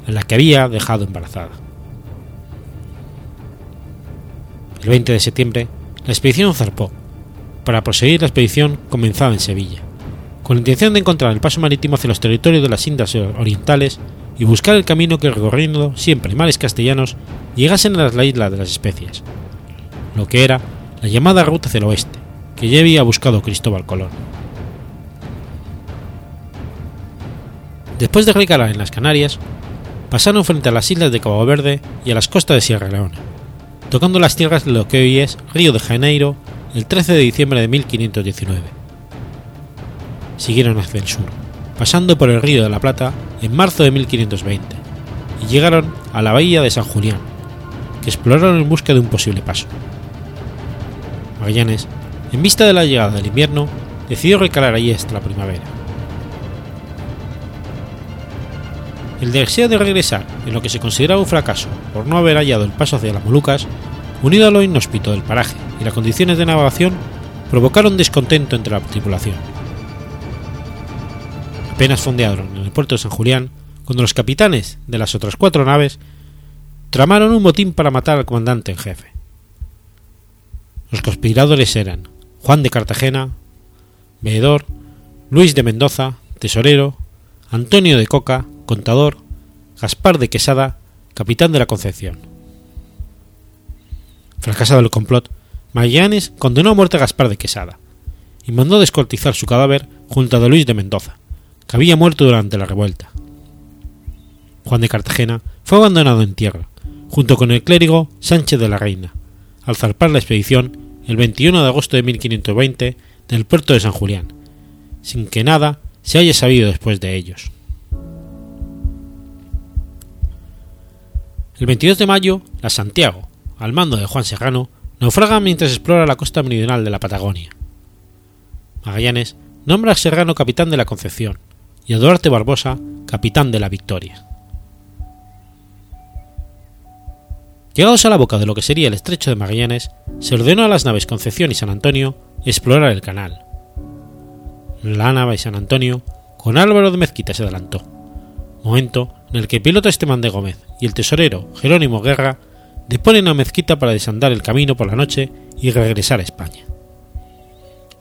en la que había dejado embarazada. El 20 de septiembre, la expedición zarpó para proseguir la expedición comenzada en Sevilla, con la intención de encontrar el paso marítimo hacia los territorios de las Indias Orientales y buscar el camino que recorriendo siempre mares castellanos llegasen a la isla de las especias, lo que era la llamada ruta hacia el oeste, que ya había buscado Cristóbal Colón. Después de recalar en las Canarias, pasaron frente a las islas de Cabo Verde y a las costas de Sierra Leona, tocando las tierras de lo que hoy es Río de Janeiro el 13 de diciembre de 1519. Siguieron hacia el sur, pasando por el Río de la Plata en marzo de 1520, y llegaron a la bahía de San Julián, que exploraron en busca de un posible paso. Magallanes, en vista de la llegada del invierno, decidió recalar allí hasta la primavera. el deseo de regresar en lo que se consideraba un fracaso por no haber hallado el paso hacia las Molucas, unido a lo inhóspito del paraje y las condiciones de navegación, provocaron descontento entre la tripulación. Apenas fondearon en el puerto de San Julián cuando los capitanes de las otras cuatro naves tramaron un motín para matar al comandante en jefe. Los conspiradores eran Juan de Cartagena, veedor, Luis de Mendoza, tesorero, Antonio de Coca, contador, Gaspar de Quesada, capitán de la Concepción. Fracasado el complot, Magallanes condenó a muerte a Gaspar de Quesada y mandó descortizar su cadáver junto a de Luis de Mendoza, que había muerto durante la revuelta. Juan de Cartagena fue abandonado en tierra, junto con el clérigo Sánchez de la Reina, al zarpar la expedición el 21 de agosto de 1520 del puerto de San Julián, sin que nada se haya sabido después de ellos. El 22 de mayo, la Santiago, al mando de Juan Serrano, naufraga mientras explora la costa meridional de la Patagonia. Magallanes nombra a Serrano capitán de la Concepción y a Duarte Barbosa capitán de la Victoria. Llegados a la boca de lo que sería el estrecho de Magallanes, se ordenó a las naves Concepción y San Antonio explorar el canal. La nave San Antonio, con Álvaro de Mezquita, se adelantó, momento en el que el piloto Esteban de Gómez y el tesorero Jerónimo Guerra deponen a Mezquita para desandar el camino por la noche y regresar a España.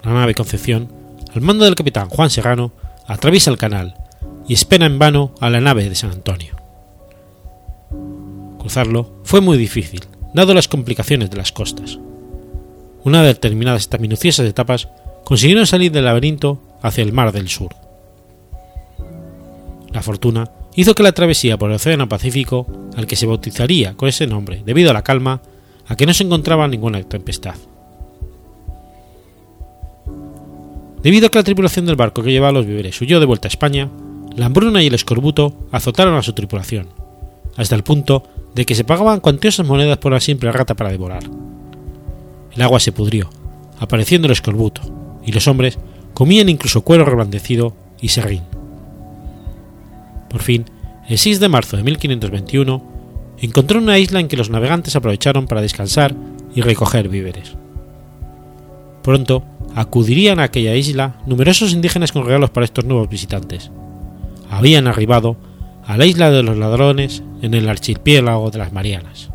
La nave Concepción, al mando del capitán Juan Serrano, atraviesa el canal y espera en vano a la nave de San Antonio. Cruzarlo fue muy difícil, dado las complicaciones de las costas. Una vez terminadas estas minuciosas etapas, consiguieron salir del laberinto hacia el Mar del Sur. La fortuna hizo que la travesía por el Océano Pacífico, al que se bautizaría con ese nombre debido a la calma, a que no se encontraba ninguna tempestad. Debido a que la tripulación del barco que llevaba los víveres huyó de vuelta a España, la hambruna y el escorbuto azotaron a su tripulación, hasta el punto de que se pagaban cuantiosas monedas por una simple rata para devorar. El agua se pudrió, apareciendo el escorbuto, y los hombres comían incluso cuero reblandecido y serrín. Por fin, el 6 de marzo de 1521, encontró una isla en que los navegantes aprovecharon para descansar y recoger víveres. Pronto acudirían a aquella isla numerosos indígenas con regalos para estos nuevos visitantes. Habían arribado a la isla de los ladrones en el archipiélago de las Marianas.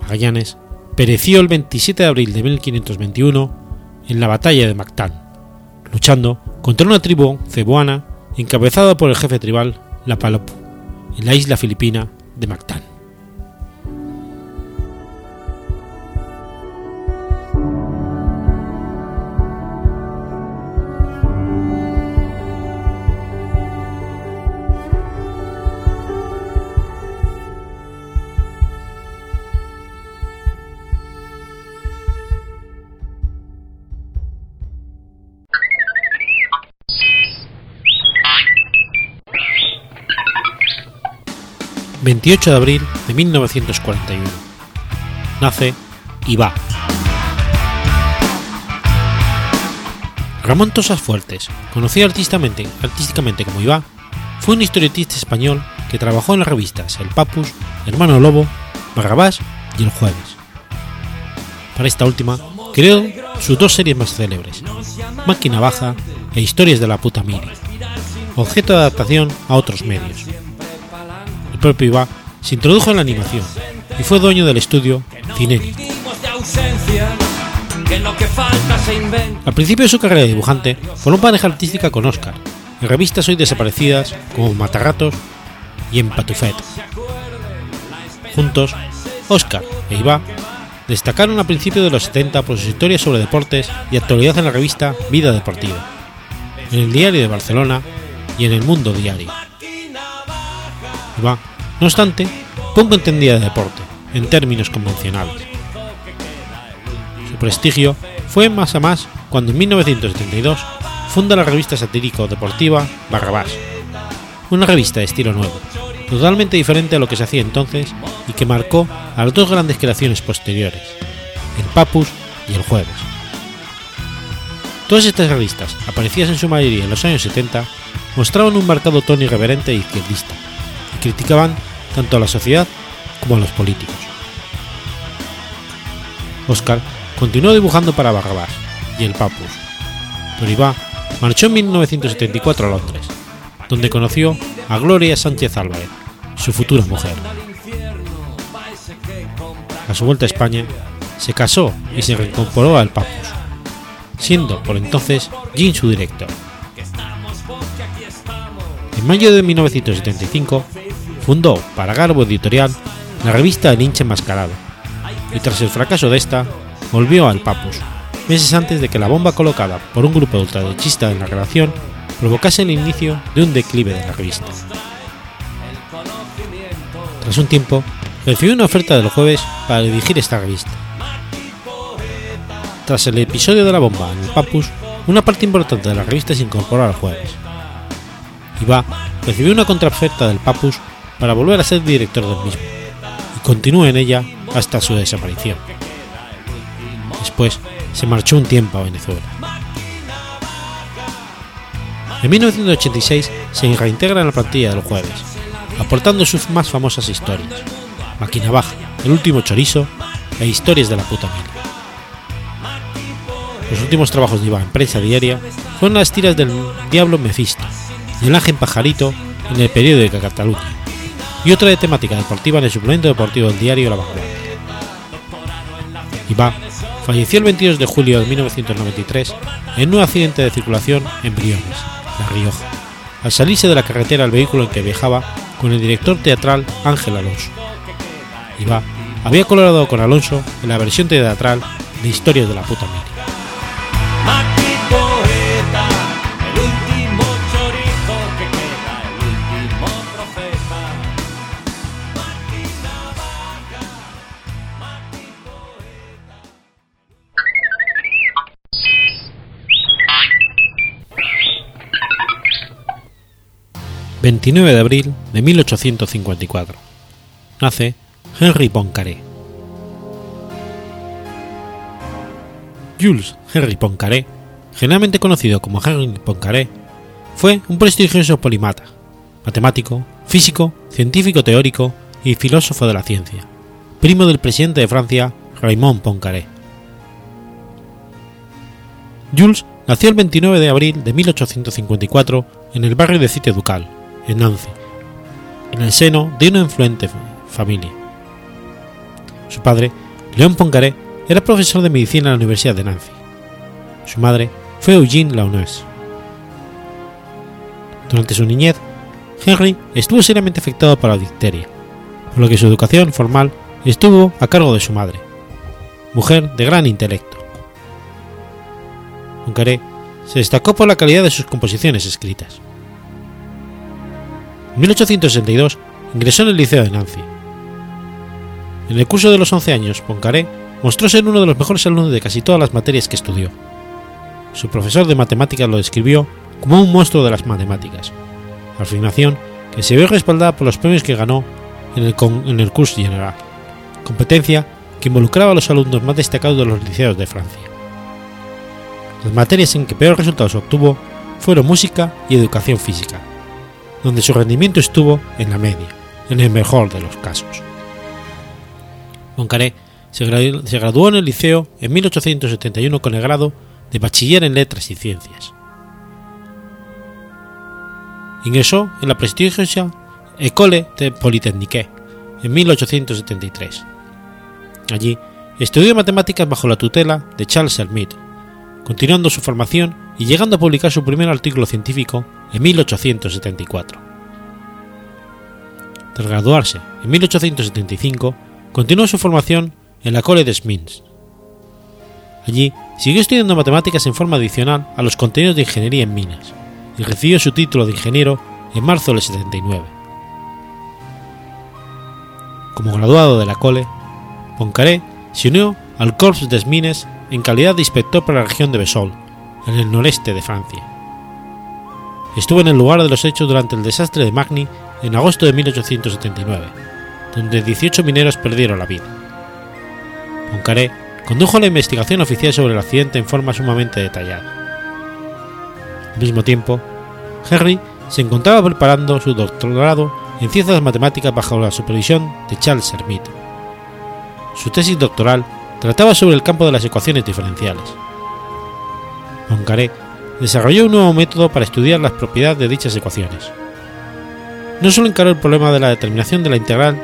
Magallanes pereció el 27 de abril de 1521 en la batalla de Mactán, luchando contra una tribu cebuana encabezada por el jefe tribal Lapalopu, en la isla filipina de Mactán. 28 de abril de 1941. Nace Iba. Ramón Tosas Fuertes, conocido artísticamente, como Iba, fue un historietista español que trabajó en las revistas El Papus, Hermano Lobo, Barrabás y El Jueves. Para esta última, creó sus dos series más célebres, Máquina Baja e Historias de la puta Miri, objeto de adaptación a otros medios el propio Iba se introdujo en la animación y fue dueño del estudio Cineri. Al principio de su carrera de dibujante, formó pareja artística con Oscar, en revistas hoy desaparecidas como Matarratos y en Patufet. Juntos, Oscar e Iba destacaron a principios de los 70 por sus historias sobre deportes y actualidad en la revista Vida Deportiva, en el Diario de Barcelona y en el Mundo Diario. No obstante, poco entendía de deporte, en términos convencionales. Su prestigio fue más a más cuando en 1972 funda la revista satírico-deportiva Barrabás, una revista de estilo nuevo, totalmente diferente a lo que se hacía entonces y que marcó a las dos grandes creaciones posteriores, el Papus y el Jueves. Todas estas revistas, aparecidas en su mayoría en los años 70, mostraban un marcado tono irreverente e izquierdista criticaban tanto a la sociedad como a los políticos. Oscar continuó dibujando para Barrabás y el Papus, Iba marchó en 1974 a Londres, donde conoció a Gloria Sánchez Álvarez, su futura mujer. A su vuelta a España, se casó y se reincorporó al Papus, siendo por entonces Jean su director. En mayo de 1975 fundó para Garbo Editorial la revista El hinche enmascarado, y tras el fracaso de esta, volvió al Papus, meses antes de que la bomba colocada por un grupo ultraderechista en la relación provocase el inicio de un declive de la revista. Tras un tiempo, recibió una oferta del jueves para dirigir esta revista. Tras el episodio de la bomba en el Papus, una parte importante de la revista se incorporó al jueves. Iba recibió una contraoferta del Papus para volver a ser director del mismo, y continuó en ella hasta su desaparición. Después se marchó un tiempo a Venezuela. En 1986 se reintegra en la plantilla del jueves, aportando sus más famosas historias, Máquina Baja, El último chorizo e Historias de la puta mil. Los últimos trabajos de Iván en prensa diaria fueron las tiras del Diablo Mefisto y El Ángel Pajarito en el periódico de Cataluña, y otra de temática deportiva en el suplemento deportivo del diario La Vanguardia. Iván falleció el 22 de julio de 1993 en un accidente de circulación en Briones, La Rioja, al salirse de la carretera el vehículo en que viajaba con el director teatral Ángel Alonso. Iba había colaborado con Alonso en la versión teatral de Historias de la puta mil. 29 de abril de 1854. Nace Henry Poincaré. Jules Henry Poincaré, generalmente conocido como Henry Poincaré, fue un prestigioso polimata, matemático, físico, científico teórico y filósofo de la ciencia, primo del presidente de Francia Raymond Poincaré. Jules nació el 29 de abril de 1854 en el barrio de Cité Ducal, en Nancy, en el seno de una influente familia. Su padre, León Poincaré, era profesor de medicina en la Universidad de Nancy. Su madre fue Eugene Launeuse. Durante su niñez, Henry estuvo seriamente afectado por la difteria, por lo que su educación formal estuvo a cargo de su madre, mujer de gran intelecto. Poincaré se destacó por la calidad de sus composiciones escritas. En 1862 ingresó en el Liceo de Nancy. En el curso de los 11 años, Poincaré mostró ser uno de los mejores alumnos de casi todas las materias que estudió. Su profesor de matemáticas lo describió como un monstruo de las matemáticas, afirmación que se vio respaldada por los premios que ganó en el, en el curso general, competencia que involucraba a los alumnos más destacados de los liceos de Francia. Las materias en que peor resultados obtuvo fueron música y educación física, donde su rendimiento estuvo en la media, en el mejor de los casos. Poincaré se gra- se graduó en el liceo en 1871 con el grado de bachiller en letras y ciencias. Ingresó en la prestigiosa École de Polytechnique en 1873. Allí estudió matemáticas bajo la tutela de Charles Hermite, continuando su formación y llegando a publicar su primer artículo científico en 1874. Tras graduarse en 1875, continuó su formación en la École des Mines. Allí siguió estudiando matemáticas en forma adicional a los contenidos de ingeniería en minas y recibió su título de ingeniero en marzo del 79. Como graduado de la Cole, Poincaré se unió al Corps des Mines en calidad de inspector para la región de Vesoul, en el noreste de Francia. Estuvo en el lugar de los hechos durante el desastre de Magny en agosto de 1879, donde 18 mineros perdieron la vida. Poincaré condujo la investigación oficial sobre el accidente en forma sumamente detallada. Al mismo tiempo, Henry se encontraba preparando su doctorado en ciencias matemáticas bajo la supervisión de Charles Hermite. Su tesis doctoral trataba sobre el campo de las ecuaciones diferenciales. Poincaré desarrolló un nuevo método para estudiar las propiedades de dichas ecuaciones. No solo encaró el problema de la determinación de la integral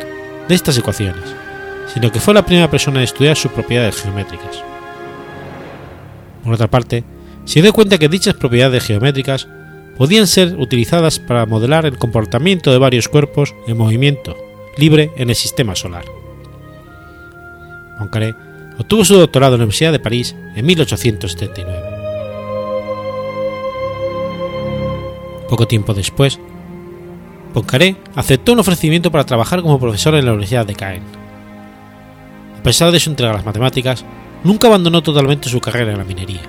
de estas ecuaciones, sino que fue la primera persona en estudiar sus propiedades geométricas. Por otra parte, se dio cuenta que dichas propiedades geométricas podían ser utilizadas para modelar el comportamiento de varios cuerpos en movimiento libre en el sistema solar. Poincaré obtuvo su doctorado en la Universidad de París en 1879. Poco tiempo después, Poincaré aceptó un ofrecimiento para trabajar como profesor en la Universidad de Caen. A pesar de su entrega a las matemáticas, nunca abandonó totalmente su carrera en la minería.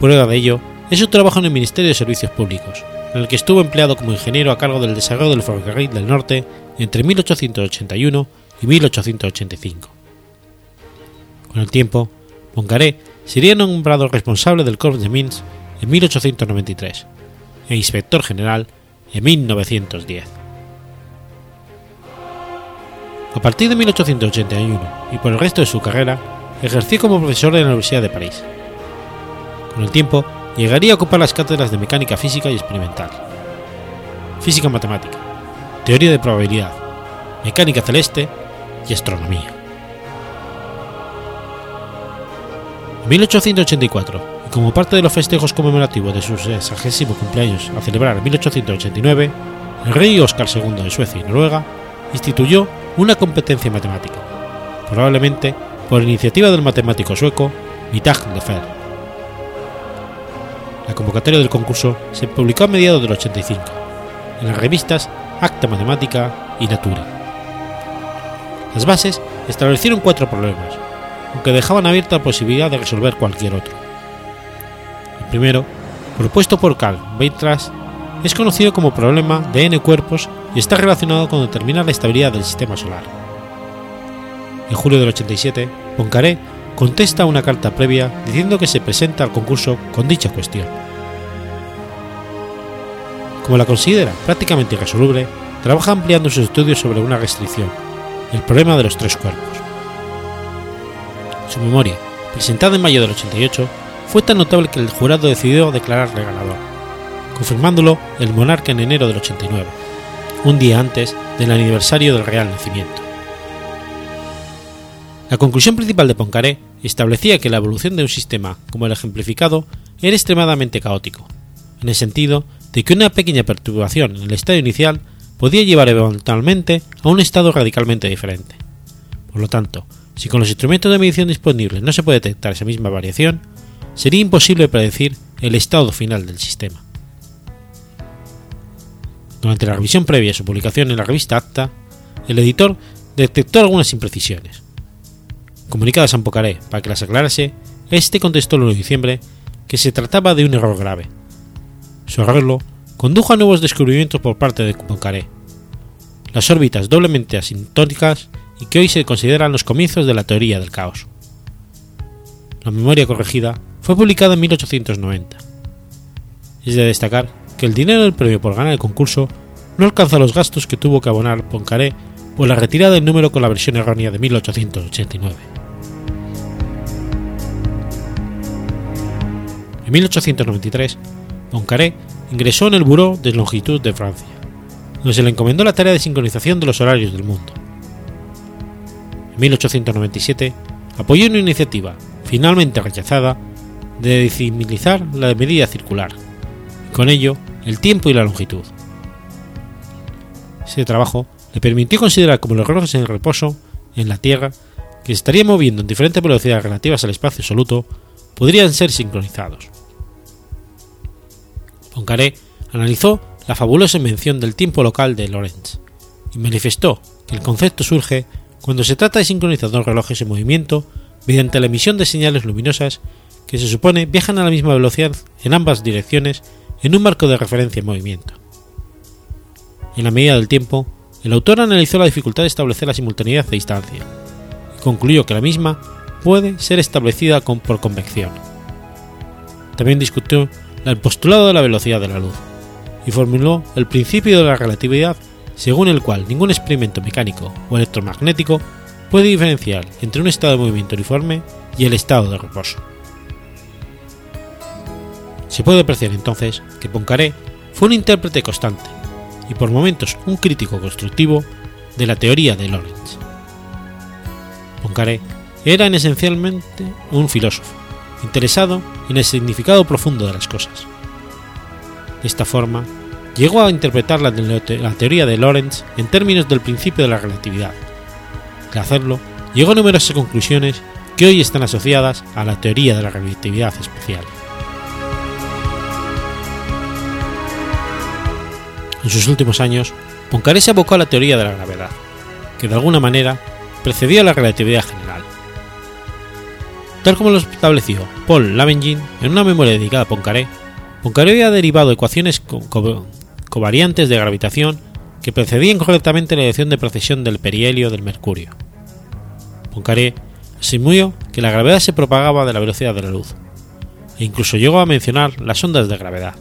Prueba de ello es su trabajo en el Ministerio de Servicios Públicos, en el que estuvo empleado como ingeniero a cargo del desarrollo del ferrocarril del norte entre 1881 y 1885. Con el tiempo, Poincaré sería nombrado responsable del Corps de Mines en 1893 e inspector general en 1910. A partir de 1881 y por el resto de su carrera, ejerció como profesor en la Universidad de París. Con el tiempo, llegaría a ocupar las cátedras de mecánica física y experimental, física matemática, teoría de probabilidad, mecánica celeste y astronomía. En 1884, y como parte de los festejos conmemorativos de su 60 cumpleaños a celebrar en 1889, el rey Oscar II de Suecia y Noruega instituyó una competencia matemática, probablemente por iniciativa del matemático sueco Mittag Lefebvre. La convocatoria del concurso se publicó a mediados del 85 en las revistas Acta Matemática y Nature. Las bases establecieron cuatro problemas, aunque dejaban abierta la posibilidad de resolver cualquier otro. Primero, propuesto por Carl Weierstrass, es conocido como problema de n cuerpos y está relacionado con determinar la estabilidad del sistema solar. En julio del 87, Poincaré contesta una carta previa diciendo que se presenta al concurso con dicha cuestión. Como la considera prácticamente irresoluble, trabaja ampliando sus estudios sobre una restricción, el problema de los tres cuerpos. Su memoria, presentada en mayo del 88, fue tan notable que el jurado decidió declararle ganador, confirmándolo el monarca en enero del 89, un día antes del aniversario del real nacimiento. La conclusión principal de Poincaré establecía que la evolución de un sistema como el ejemplificado era extremadamente caótico, en el sentido de que una pequeña perturbación en el estado inicial podía llevar eventualmente a un estado radicalmente diferente. Por lo tanto, si con los instrumentos de medición disponibles no se puede detectar esa misma variación, sería imposible predecir el estado final del sistema. Durante la revisión previa a su publicación en la revista Acta, el editor detectó algunas imprecisiones. Comunicadas a Poincaré para que las aclarase, este contestó el 1 de diciembre que se trataba de un error grave. Su arreglo condujo a nuevos descubrimientos por parte de Poincaré. Las órbitas doblemente asintóticas y que hoy se consideran los comienzos de la teoría del caos. La memoria corregida fue publicada en 1890. Es de destacar que el dinero del premio por ganar el concurso no alcanza los gastos que tuvo que abonar Poincaré por la retirada del número con la versión errónea de 1889. En 1893, Poincaré ingresó en el Bureau de Longitud de Francia, donde se le encomendó la tarea de sincronización de los horarios del mundo. En 1897, apoyó una iniciativa, finalmente rechazada, de decimilizar la medida circular, y con ello el tiempo y la longitud. Ese trabajo le permitió considerar como los relojes en reposo en la Tierra, que se estarían moviendo en diferentes velocidades relativas al espacio absoluto, podrían ser sincronizados. Poincaré analizó la fabulosa invención del tiempo local de Lorentz y manifestó que el concepto surge cuando se trata de sincronizar dos relojes en movimiento mediante la emisión de señales luminosas que se supone viajan a la misma velocidad en ambas direcciones en un marco de referencia en movimiento. En la medida del tiempo, el autor analizó la dificultad de establecer la simultaneidad de distancia y concluyó que la misma puede ser establecida por convección. También discutió el postulado de la velocidad de la luz y formuló el principio de la relatividad según el cual ningún experimento mecánico o electromagnético puede diferenciar entre un estado de movimiento uniforme y el estado de reposo. Se puede apreciar entonces que Poincaré fue un intérprete constante y por momentos un crítico constructivo de la teoría de Lorentz. Poincaré era en esencialmente un filósofo, interesado en el significado profundo de las cosas. De esta forma, llegó a interpretar la, la teoría de Lorentz en términos del principio de la relatividad. Al hacerlo, llegó a numerosas conclusiones que hoy están asociadas a la teoría de la relatividad especial. En sus últimos años, Poincaré se abocó a la teoría de la gravedad, que de alguna manera precedía a la relatividad general. Tal como lo estableció Paul Lavengin en una memoria dedicada a Poincaré, Poincaré había derivado ecuaciones co co covariantes de gravitación que precedían correctamente la dirección de precesión del perihelio del mercurio. Poincaré asumió que la gravedad se propagaba de la velocidad de la luz, e incluso llegó a mencionar las ondas de gravedad.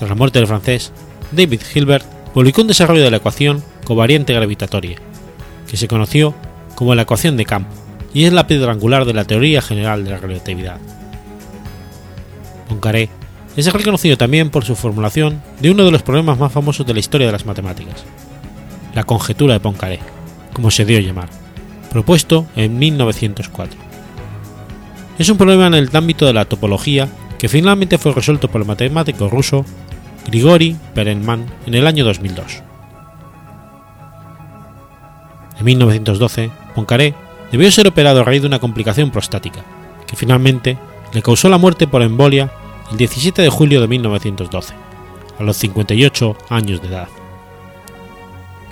Tras la muerte del francés, David Hilbert publicó un desarrollo de la ecuación covariante gravitatoria, que se conoció como la ecuación de campo, y es la piedra angular de la teoría general de la relatividad. Poincaré es reconocido también por su formulación de uno de los problemas más famosos de la historia de las matemáticas, la conjetura de Poincaré, como se dio a llamar, propuesto en 1904. Es un problema en el ámbito de la topología que finalmente fue resuelto por el matemático ruso Grigori Perelman en el año 2002. En 1912, Poincaré debió ser operado a raíz de una complicación prostática, que finalmente le causó la muerte por embolia el 17 de julio de 1912, a los 58 años de edad.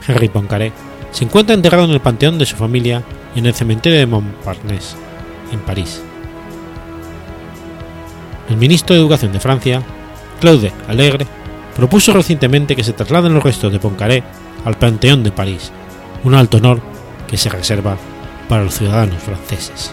Henri Poincaré se encuentra enterrado en el panteón de su familia en el cementerio de Montparnasse, en París. El ministro de Educación de Francia, Claude Allegre, propuso recientemente que se trasladen los restos de Poincaré al Panteón de París, un alto honor que se reserva para los ciudadanos franceses.